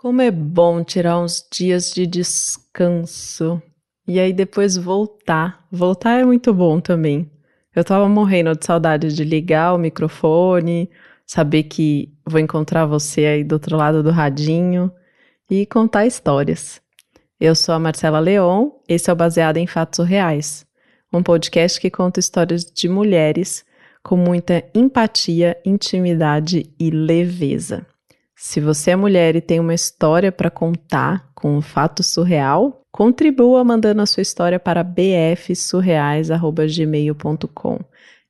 Como é bom tirar uns dias de descanso e aí depois voltar. Voltar é muito bom também. Eu tava morrendo de saudade de ligar o microfone, saber que vou encontrar você aí do outro lado do radinho e contar histórias. Eu sou a Marcela Leon, esse é o Baseado em Fatos Reais, um podcast que conta histórias de mulheres com muita empatia, intimidade e leveza. Se você é mulher e tem uma história para contar com um fato surreal, contribua mandando a sua história para bfsurreais@gmail.com.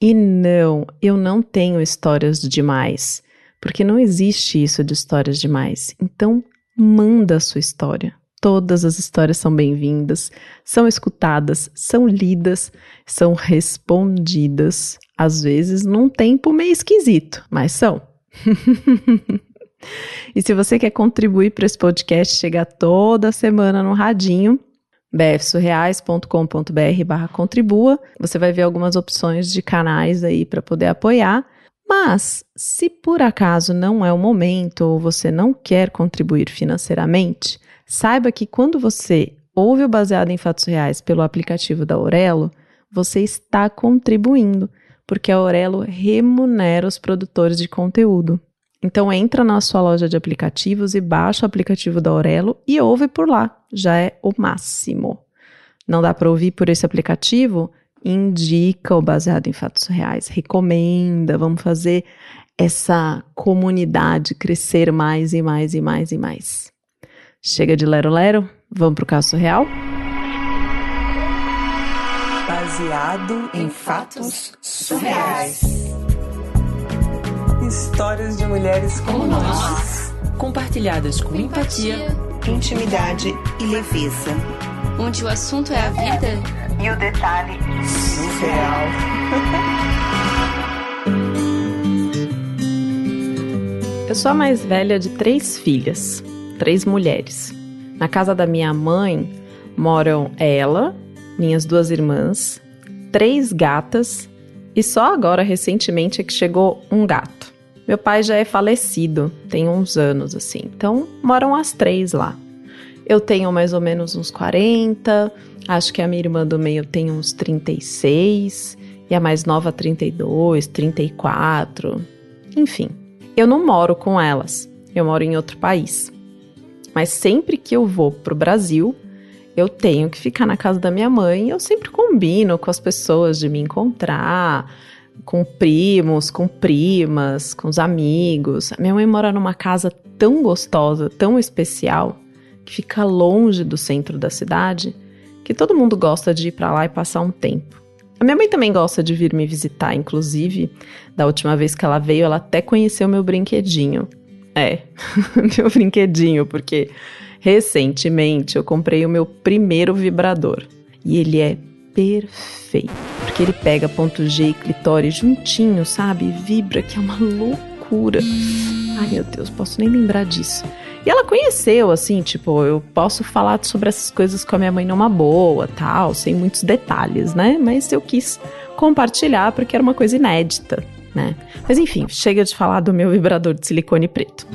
E não, eu não tenho histórias demais, porque não existe isso de histórias demais. Então, manda a sua história. Todas as histórias são bem-vindas, são escutadas, são lidas, são respondidas, às vezes num tempo meio esquisito, mas são. E se você quer contribuir para esse podcast chegar toda semana no radinho, bfsurreais.com.br barra contribua, você vai ver algumas opções de canais aí para poder apoiar. Mas, se por acaso não é o momento ou você não quer contribuir financeiramente, saiba que quando você ouve o Baseado em Fatos Reais pelo aplicativo da Aurelo, você está contribuindo, porque a Aurelo remunera os produtores de conteúdo. Então entra na sua loja de aplicativos e baixa o aplicativo da Aurelo e ouve por lá. Já é o máximo. Não dá para ouvir por esse aplicativo? Indica o baseado em fatos reais, recomenda, vamos fazer essa comunidade crescer mais e mais e mais e mais. Chega de lero lero, vamos pro caso real? Baseado em fatos surreais. Histórias de mulheres como, como nós. nós, compartilhadas com empatia, intimidade e leveza. Onde o assunto é a vida e o detalhe surreal. Eu sou a mais velha de três filhas, três mulheres. Na casa da minha mãe moram ela, minhas duas irmãs, três gatas e só agora, recentemente, é que chegou um gato. Meu pai já é falecido, tem uns anos assim, então moram as três lá. Eu tenho mais ou menos uns 40, acho que a minha irmã do meio tem uns 36 e a mais nova 32, 34. Enfim, eu não moro com elas, eu moro em outro país. Mas sempre que eu vou pro Brasil, eu tenho que ficar na casa da minha mãe. Eu sempre combino com as pessoas de me encontrar, com primos, com primas, com os amigos. Minha mãe mora numa casa tão gostosa, tão especial, que fica longe do centro da cidade, que todo mundo gosta de ir para lá e passar um tempo. A minha mãe também gosta de vir me visitar, inclusive, da última vez que ela veio, ela até conheceu meu brinquedinho. É, meu brinquedinho, porque recentemente eu comprei o meu primeiro vibrador. E ele é perfeito. Porque ele pega ponto G e clitóris juntinho, sabe? Vibra, que é uma loucura. Ai, meu Deus, posso nem lembrar disso. E ela conheceu, assim, tipo, eu posso falar sobre essas coisas com a minha mãe numa boa, tal, sem muitos detalhes, né? Mas eu quis compartilhar porque era uma coisa inédita, né? Mas enfim, chega de falar do meu vibrador de silicone preto.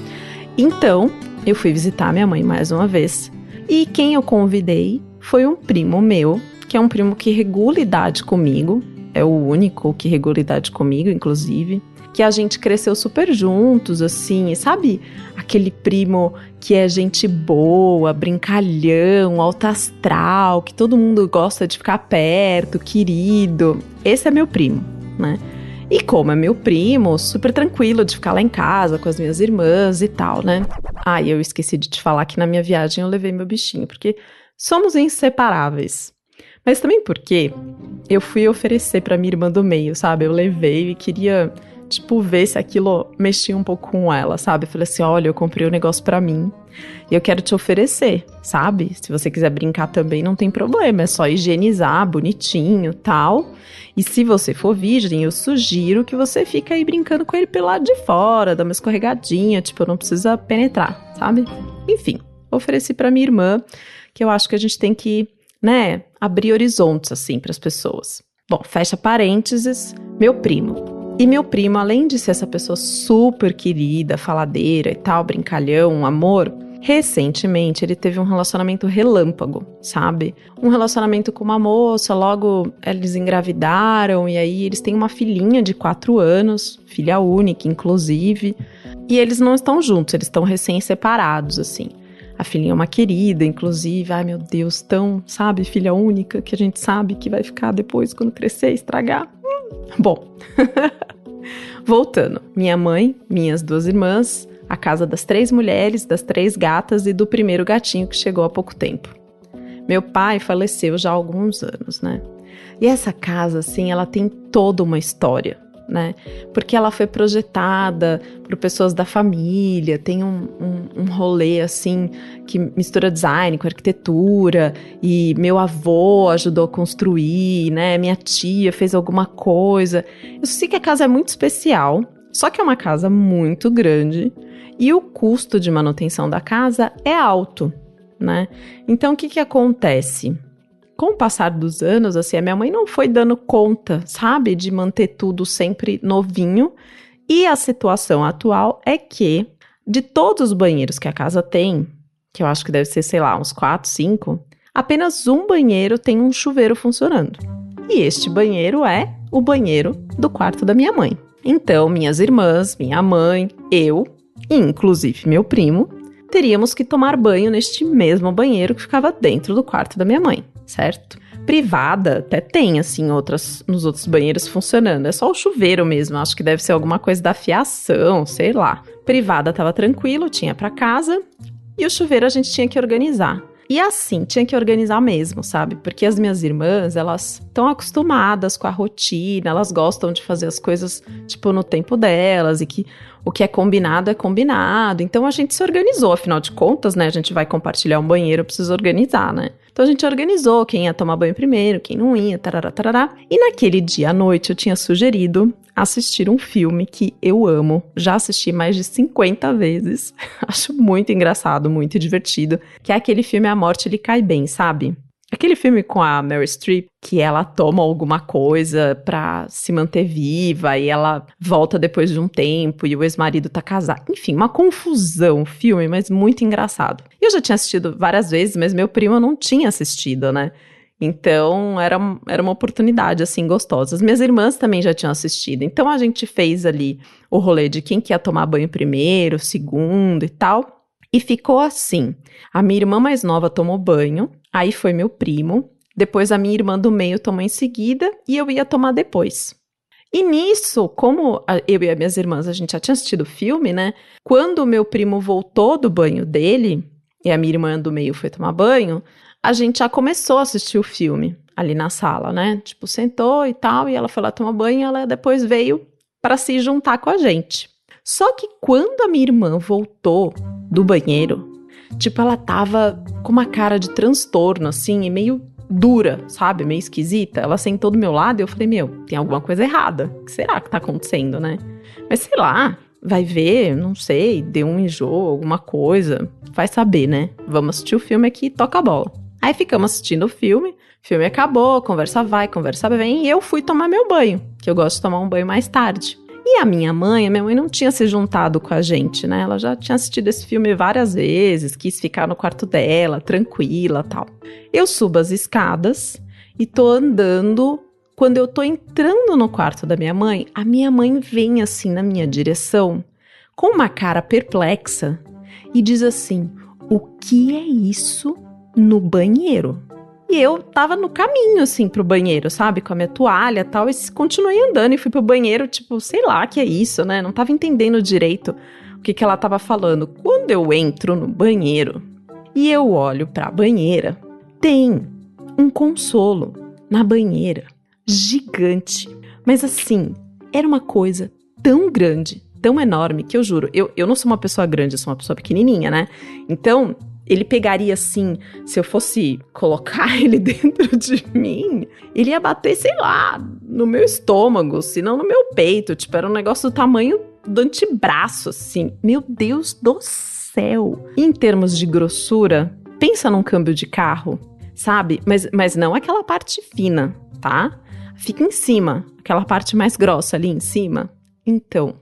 Então, eu fui visitar minha mãe mais uma vez. E quem eu convidei foi um primo meu que é um primo que regula idade comigo, é o único que regula idade comigo, inclusive. Que a gente cresceu super juntos, assim, sabe? Aquele primo que é gente boa, brincalhão, alto astral, que todo mundo gosta de ficar perto, querido. Esse é meu primo, né? E como é meu primo, super tranquilo de ficar lá em casa com as minhas irmãs e tal, né? Ah, e eu esqueci de te falar que na minha viagem eu levei meu bichinho, porque somos inseparáveis. Mas também porque eu fui oferecer para minha irmã do meio, sabe? Eu levei e queria, tipo, ver se aquilo mexia um pouco com ela, sabe? Falei assim: olha, eu comprei um negócio para mim e eu quero te oferecer, sabe? Se você quiser brincar também, não tem problema, é só higienizar bonitinho tal. E se você for virgem, eu sugiro que você fique aí brincando com ele pelo lado de fora, dá uma escorregadinha, tipo, não precisa penetrar, sabe? Enfim, ofereci para minha irmã que eu acho que a gente tem que né, abrir horizontes assim para as pessoas. Bom, fecha parênteses, meu primo. E meu primo, além de ser essa pessoa super querida, faladeira e tal, brincalhão, amor, Recentemente, ele teve um relacionamento relâmpago, sabe? Um relacionamento com uma moça, logo eles engravidaram e aí eles têm uma filhinha de quatro anos, filha única, inclusive. E eles não estão juntos, eles estão recém-separados, assim. A filhinha é uma querida, inclusive. Ai, meu Deus, tão, sabe, filha única, que a gente sabe que vai ficar depois quando crescer, estragar. Hum. Bom, voltando. Minha mãe, minhas duas irmãs, a casa das três mulheres, das três gatas e do primeiro gatinho que chegou há pouco tempo. Meu pai faleceu já há alguns anos, né? E essa casa, assim, ela tem toda uma história, né? Porque ela foi projetada por pessoas da família, tem um, um, um, rolê assim que mistura design com arquitetura, e meu avô ajudou a construir, né? Minha tia fez alguma coisa. Eu sei que a casa é muito especial, só que é uma casa muito grande e o custo de manutenção da casa é alto, né? Então o que, que acontece? Com o passar dos anos, assim, a minha mãe não foi dando conta, sabe, de manter tudo sempre novinho. E a situação atual é que, de todos os banheiros que a casa tem, que eu acho que deve ser, sei lá, uns 4, 5, apenas um banheiro tem um chuveiro funcionando. E este banheiro é o banheiro do quarto da minha mãe. Então, minhas irmãs, minha mãe, eu inclusive meu primo, teríamos que tomar banho neste mesmo banheiro que ficava dentro do quarto da minha mãe, certo? Privada até tem, assim, outras nos outros banheiros funcionando. É só o chuveiro mesmo, acho que deve ser alguma coisa da fiação, sei lá. Privada tava tranquilo, tinha para casa, e o chuveiro a gente tinha que organizar. E assim, tinha que organizar mesmo, sabe? Porque as minhas irmãs, elas estão acostumadas com a rotina, elas gostam de fazer as coisas, tipo, no tempo delas, e que o que é combinado é combinado. Então a gente se organizou, afinal de contas, né? A gente vai compartilhar um banheiro, precisa organizar, né? Então a gente organizou quem ia tomar banho primeiro, quem não ia, tarará, tarará. E naquele dia à noite eu tinha sugerido assistir um filme que eu amo. Já assisti mais de 50 vezes. Acho muito engraçado, muito divertido. Que é aquele filme A Morte Lhe Cai Bem, sabe? Aquele filme com a Mary Streep, que ela toma alguma coisa pra se manter viva e ela volta depois de um tempo e o ex-marido tá casado. Enfim, uma confusão filme, mas muito engraçado. Eu já tinha assistido várias vezes, mas meu primo não tinha assistido, né? Então era, era uma oportunidade assim gostosa. As minhas irmãs também já tinham assistido. Então a gente fez ali o rolê de quem quer tomar banho primeiro, segundo e tal. E ficou assim. A minha irmã mais nova tomou banho, aí foi meu primo, depois a minha irmã do meio tomou em seguida e eu ia tomar depois. E nisso, como eu e as minhas irmãs a gente já tinha assistido o filme, né? Quando o meu primo voltou do banho dele e a minha irmã do meio foi tomar banho, a gente já começou a assistir o filme ali na sala, né? Tipo, sentou e tal, e ela foi lá tomar banho e ela depois veio para se juntar com a gente. Só que quando a minha irmã voltou do banheiro, tipo, ela tava com uma cara de transtorno, assim, e meio dura, sabe? Meio esquisita. Ela sentou do meu lado e eu falei, meu, tem alguma coisa errada. O que será que tá acontecendo, né? Mas sei lá, vai ver, não sei, deu um enjoo, alguma coisa. Vai saber, né? Vamos assistir o filme aqui e toca a bola. Aí ficamos assistindo o filme, o filme acabou, conversa vai, conversa vem, e eu fui tomar meu banho, que eu gosto de tomar um banho mais tarde. E a minha mãe, a minha mãe não tinha se juntado com a gente, né? Ela já tinha assistido esse filme várias vezes, quis ficar no quarto dela, tranquila tal. Eu subo as escadas e tô andando. Quando eu tô entrando no quarto da minha mãe, a minha mãe vem assim na minha direção, com uma cara perplexa, e diz assim: O que é isso no banheiro? E eu tava no caminho, assim, pro banheiro, sabe? Com a minha toalha e tal. E continuei andando e fui pro banheiro, tipo, sei lá que é isso, né? Não tava entendendo direito o que, que ela tava falando. Quando eu entro no banheiro e eu olho pra banheira, tem um consolo na banheira. Gigante. Mas assim, era uma coisa tão grande, tão enorme, que eu juro, eu, eu não sou uma pessoa grande, eu sou uma pessoa pequenininha, né? Então, ele pegaria assim, se eu fosse colocar ele dentro de mim, ele ia bater, sei lá, no meu estômago, se não no meu peito. Tipo, era um negócio do tamanho do antebraço, assim. Meu Deus do céu! Em termos de grossura, pensa num câmbio de carro, sabe? Mas, mas não aquela parte fina, tá? Fica em cima, aquela parte mais grossa ali em cima. Então,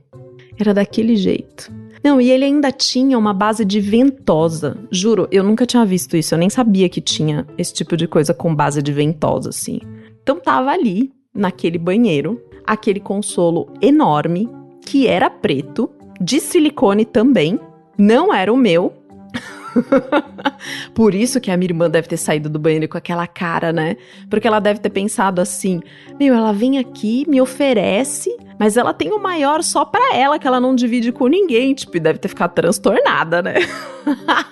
era daquele jeito. Não, e ele ainda tinha uma base de ventosa. Juro, eu nunca tinha visto isso. Eu nem sabia que tinha esse tipo de coisa com base de ventosa, assim. Então tava ali, naquele banheiro, aquele consolo enorme, que era preto, de silicone também. Não era o meu, Por isso que a minha irmã deve ter saído do banheiro com aquela cara, né? Porque ela deve ter pensado assim: meu, ela vem aqui, me oferece, mas ela tem o maior só pra ela, que ela não divide com ninguém. Tipo, deve ter ficado transtornada, né?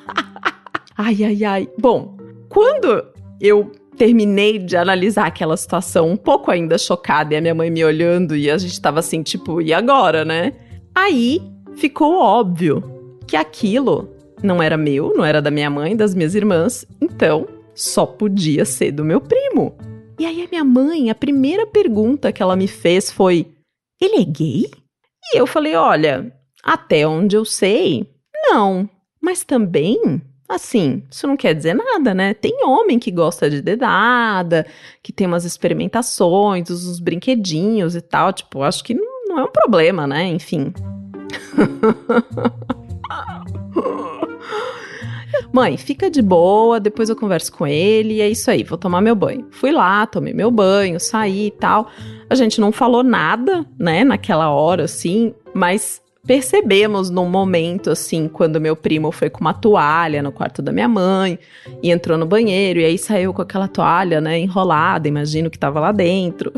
ai, ai, ai. Bom, quando eu terminei de analisar aquela situação, um pouco ainda chocada, e a minha mãe me olhando, e a gente tava assim, tipo, e agora, né? Aí ficou óbvio que aquilo não era meu, não era da minha mãe, das minhas irmãs, então só podia ser do meu primo. E aí a minha mãe, a primeira pergunta que ela me fez foi: "Ele é gay?" E eu falei: "Olha, até onde eu sei, não, mas também Assim, isso não quer dizer nada, né? Tem homem que gosta de dedada, que tem umas experimentações, os brinquedinhos e tal. Tipo, acho que não é um problema, né? Enfim. Mãe, fica de boa, depois eu converso com ele e é isso aí, vou tomar meu banho. Fui lá, tomei meu banho, saí e tal. A gente não falou nada, né, naquela hora, assim, mas percebemos num momento, assim, quando meu primo foi com uma toalha no quarto da minha mãe e entrou no banheiro e aí saiu com aquela toalha, né, enrolada, imagino que tava lá dentro.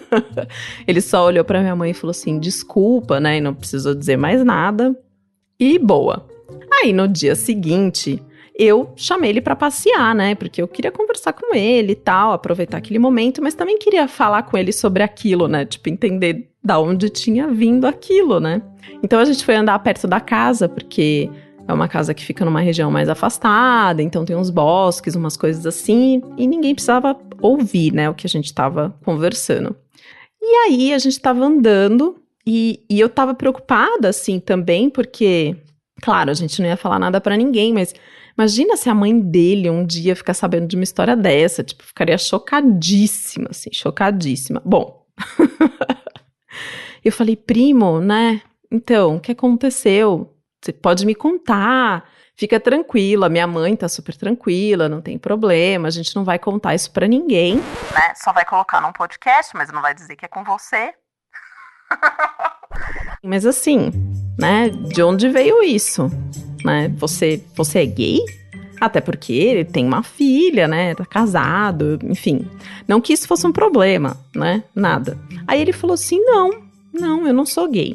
ele só olhou para minha mãe e falou assim: desculpa, né, e não precisou dizer mais nada. E boa. Aí no dia seguinte, eu chamei ele para passear, né? Porque eu queria conversar com ele e tal, aproveitar aquele momento, mas também queria falar com ele sobre aquilo, né? Tipo, entender da onde tinha vindo aquilo, né? Então a gente foi andar perto da casa, porque é uma casa que fica numa região mais afastada, então tem uns bosques, umas coisas assim, e ninguém precisava ouvir, né, o que a gente estava conversando. E aí a gente estava andando e, e eu estava preocupada, assim, também, porque Claro, a gente não ia falar nada para ninguém, mas imagina se a mãe dele um dia ficar sabendo de uma história dessa, tipo, ficaria chocadíssima, assim, chocadíssima. Bom, eu falei, primo, né? Então, o que aconteceu? Você pode me contar? Fica tranquila, minha mãe tá super tranquila, não tem problema, a gente não vai contar isso para ninguém. Né? Só vai colocar num podcast, mas não vai dizer que é com você. Mas assim, né? De onde veio isso? Né? Você, você é gay? Até porque ele tem uma filha, né? Tá casado, enfim. Não que isso fosse um problema, né? Nada. Aí ele falou assim: não, não, eu não sou gay.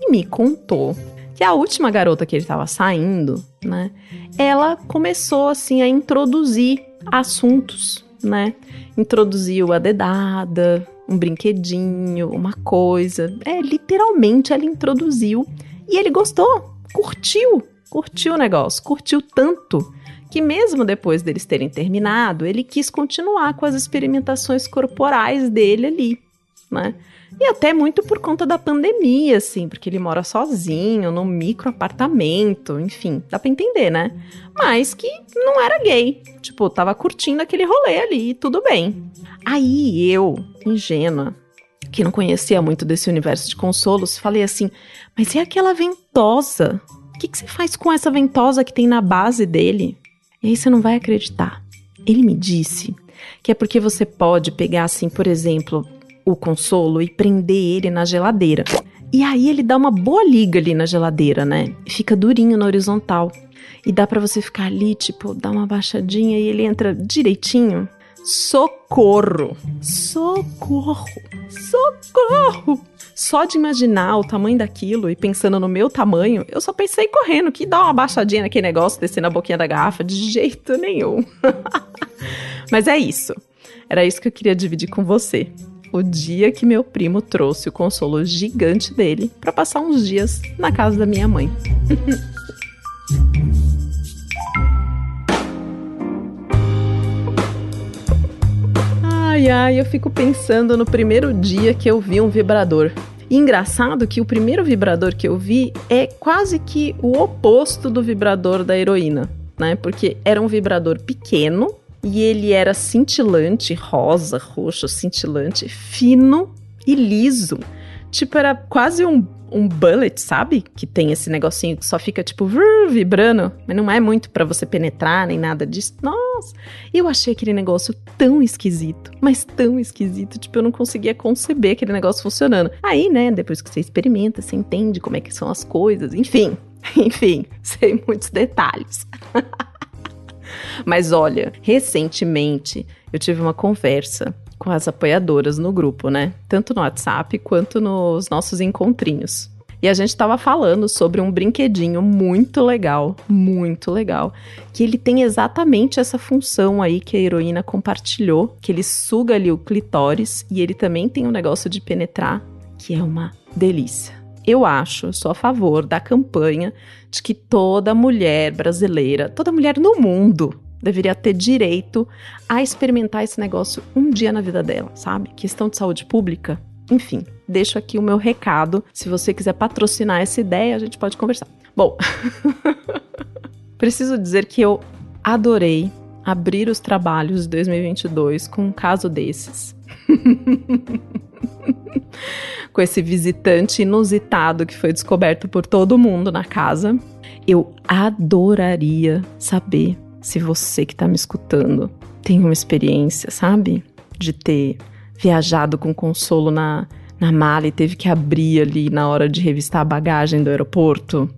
E me contou que a última garota que ele tava saindo, né? Ela começou assim a introduzir assuntos, né? Introduziu a dedada, um brinquedinho, uma coisa. É, literalmente ela introduziu e ele gostou, curtiu, curtiu o negócio, curtiu tanto que mesmo depois deles terem terminado, ele quis continuar com as experimentações corporais dele ali, né? E até muito por conta da pandemia, assim, porque ele mora sozinho, num micro apartamento, enfim, dá pra entender, né? Mas que não era gay. Tipo, tava curtindo aquele rolê ali, tudo bem. Aí eu, ingênua, que não conhecia muito desse universo de consolos, falei assim: mas e aquela ventosa? O que, que você faz com essa ventosa que tem na base dele? E aí você não vai acreditar. Ele me disse que é porque você pode pegar, assim, por exemplo, o consolo e prender ele na geladeira. E aí ele dá uma boa liga ali na geladeira, né? Fica durinho na horizontal. E dá para você ficar ali, tipo, dar uma baixadinha e ele entra direitinho. Socorro! Socorro! Socorro! Só de imaginar o tamanho daquilo e pensando no meu tamanho, eu só pensei correndo que dá uma baixadinha naquele negócio, descer na boquinha da garrafa, de jeito nenhum. Mas é isso. Era isso que eu queria dividir com você o dia que meu primo trouxe o consolo gigante dele para passar uns dias na casa da minha mãe. ai, ai, eu fico pensando no primeiro dia que eu vi um vibrador. Engraçado que o primeiro vibrador que eu vi é quase que o oposto do vibrador da heroína, né? Porque era um vibrador pequeno, e ele era cintilante, rosa, roxo, cintilante, fino e liso. Tipo, era quase um, um bullet, sabe? Que tem esse negocinho que só fica tipo vibrando, mas não é muito para você penetrar nem nada disso. Nossa, eu achei aquele negócio tão esquisito, mas tão esquisito, tipo eu não conseguia conceber aquele negócio funcionando. Aí, né, depois que você experimenta, você entende como é que são as coisas, enfim. Enfim, sei muitos detalhes. Mas olha, recentemente eu tive uma conversa com as apoiadoras no grupo, né? Tanto no WhatsApp quanto nos nossos encontrinhos. E a gente estava falando sobre um brinquedinho muito legal, muito legal, que ele tem exatamente essa função aí que a heroína compartilhou, que ele suga ali o clitóris e ele também tem um negócio de penetrar, que é uma delícia. Eu acho, eu sou a favor da campanha de que toda mulher brasileira, toda mulher no mundo deveria ter direito a experimentar esse negócio um dia na vida dela, sabe? Questão de saúde pública. Enfim, deixo aqui o meu recado. Se você quiser patrocinar essa ideia, a gente pode conversar. Bom, preciso dizer que eu adorei abrir os trabalhos de 2022 com um caso desses. com esse visitante inusitado que foi descoberto por todo mundo na casa. Eu adoraria saber se você que está me escutando tem uma experiência, sabe? De ter viajado com consolo na, na mala e teve que abrir ali na hora de revistar a bagagem do aeroporto.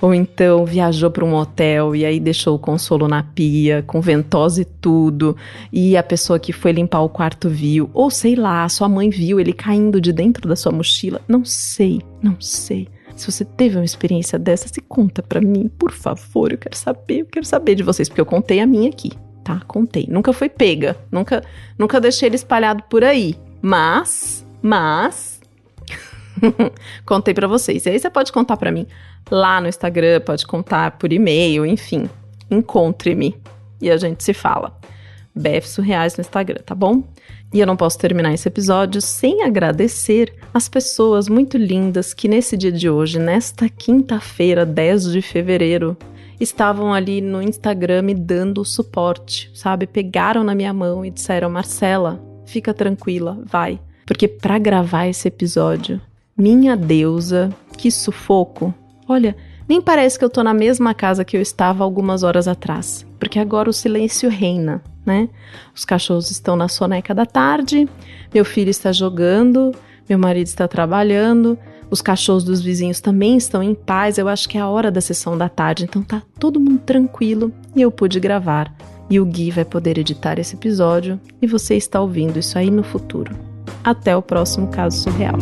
Ou então viajou para um hotel e aí deixou o consolo na pia, com ventosa e tudo, e a pessoa que foi limpar o quarto viu. Ou sei lá, sua mãe viu ele caindo de dentro da sua mochila. Não sei, não sei. Se você teve uma experiência dessa, se conta para mim, por favor. Eu quero saber, eu quero saber de vocês, porque eu contei a minha aqui, tá? Contei. Nunca foi pega, nunca, nunca deixei ele espalhado por aí. Mas, mas contei para vocês. E aí você pode contar para mim lá no Instagram, pode contar por e-mail, enfim. Encontre-me e a gente se fala. BF Surreais no Instagram, tá bom? E eu não posso terminar esse episódio sem agradecer as pessoas muito lindas que nesse dia de hoje, nesta quinta-feira, 10 de fevereiro, estavam ali no Instagram me dando suporte, sabe? Pegaram na minha mão e disseram: Marcela, fica tranquila, vai. Porque para gravar esse episódio, minha deusa, que sufoco. Olha, nem parece que eu tô na mesma casa que eu estava algumas horas atrás, porque agora o silêncio reina né? Os cachorros estão na soneca da tarde, meu filho está jogando, meu marido está trabalhando, os cachorros dos vizinhos também estão em paz. Eu acho que é a hora da sessão da tarde, então tá todo mundo tranquilo e eu pude gravar. E o Gui vai poder editar esse episódio e você está ouvindo isso aí no futuro. Até o próximo caso surreal.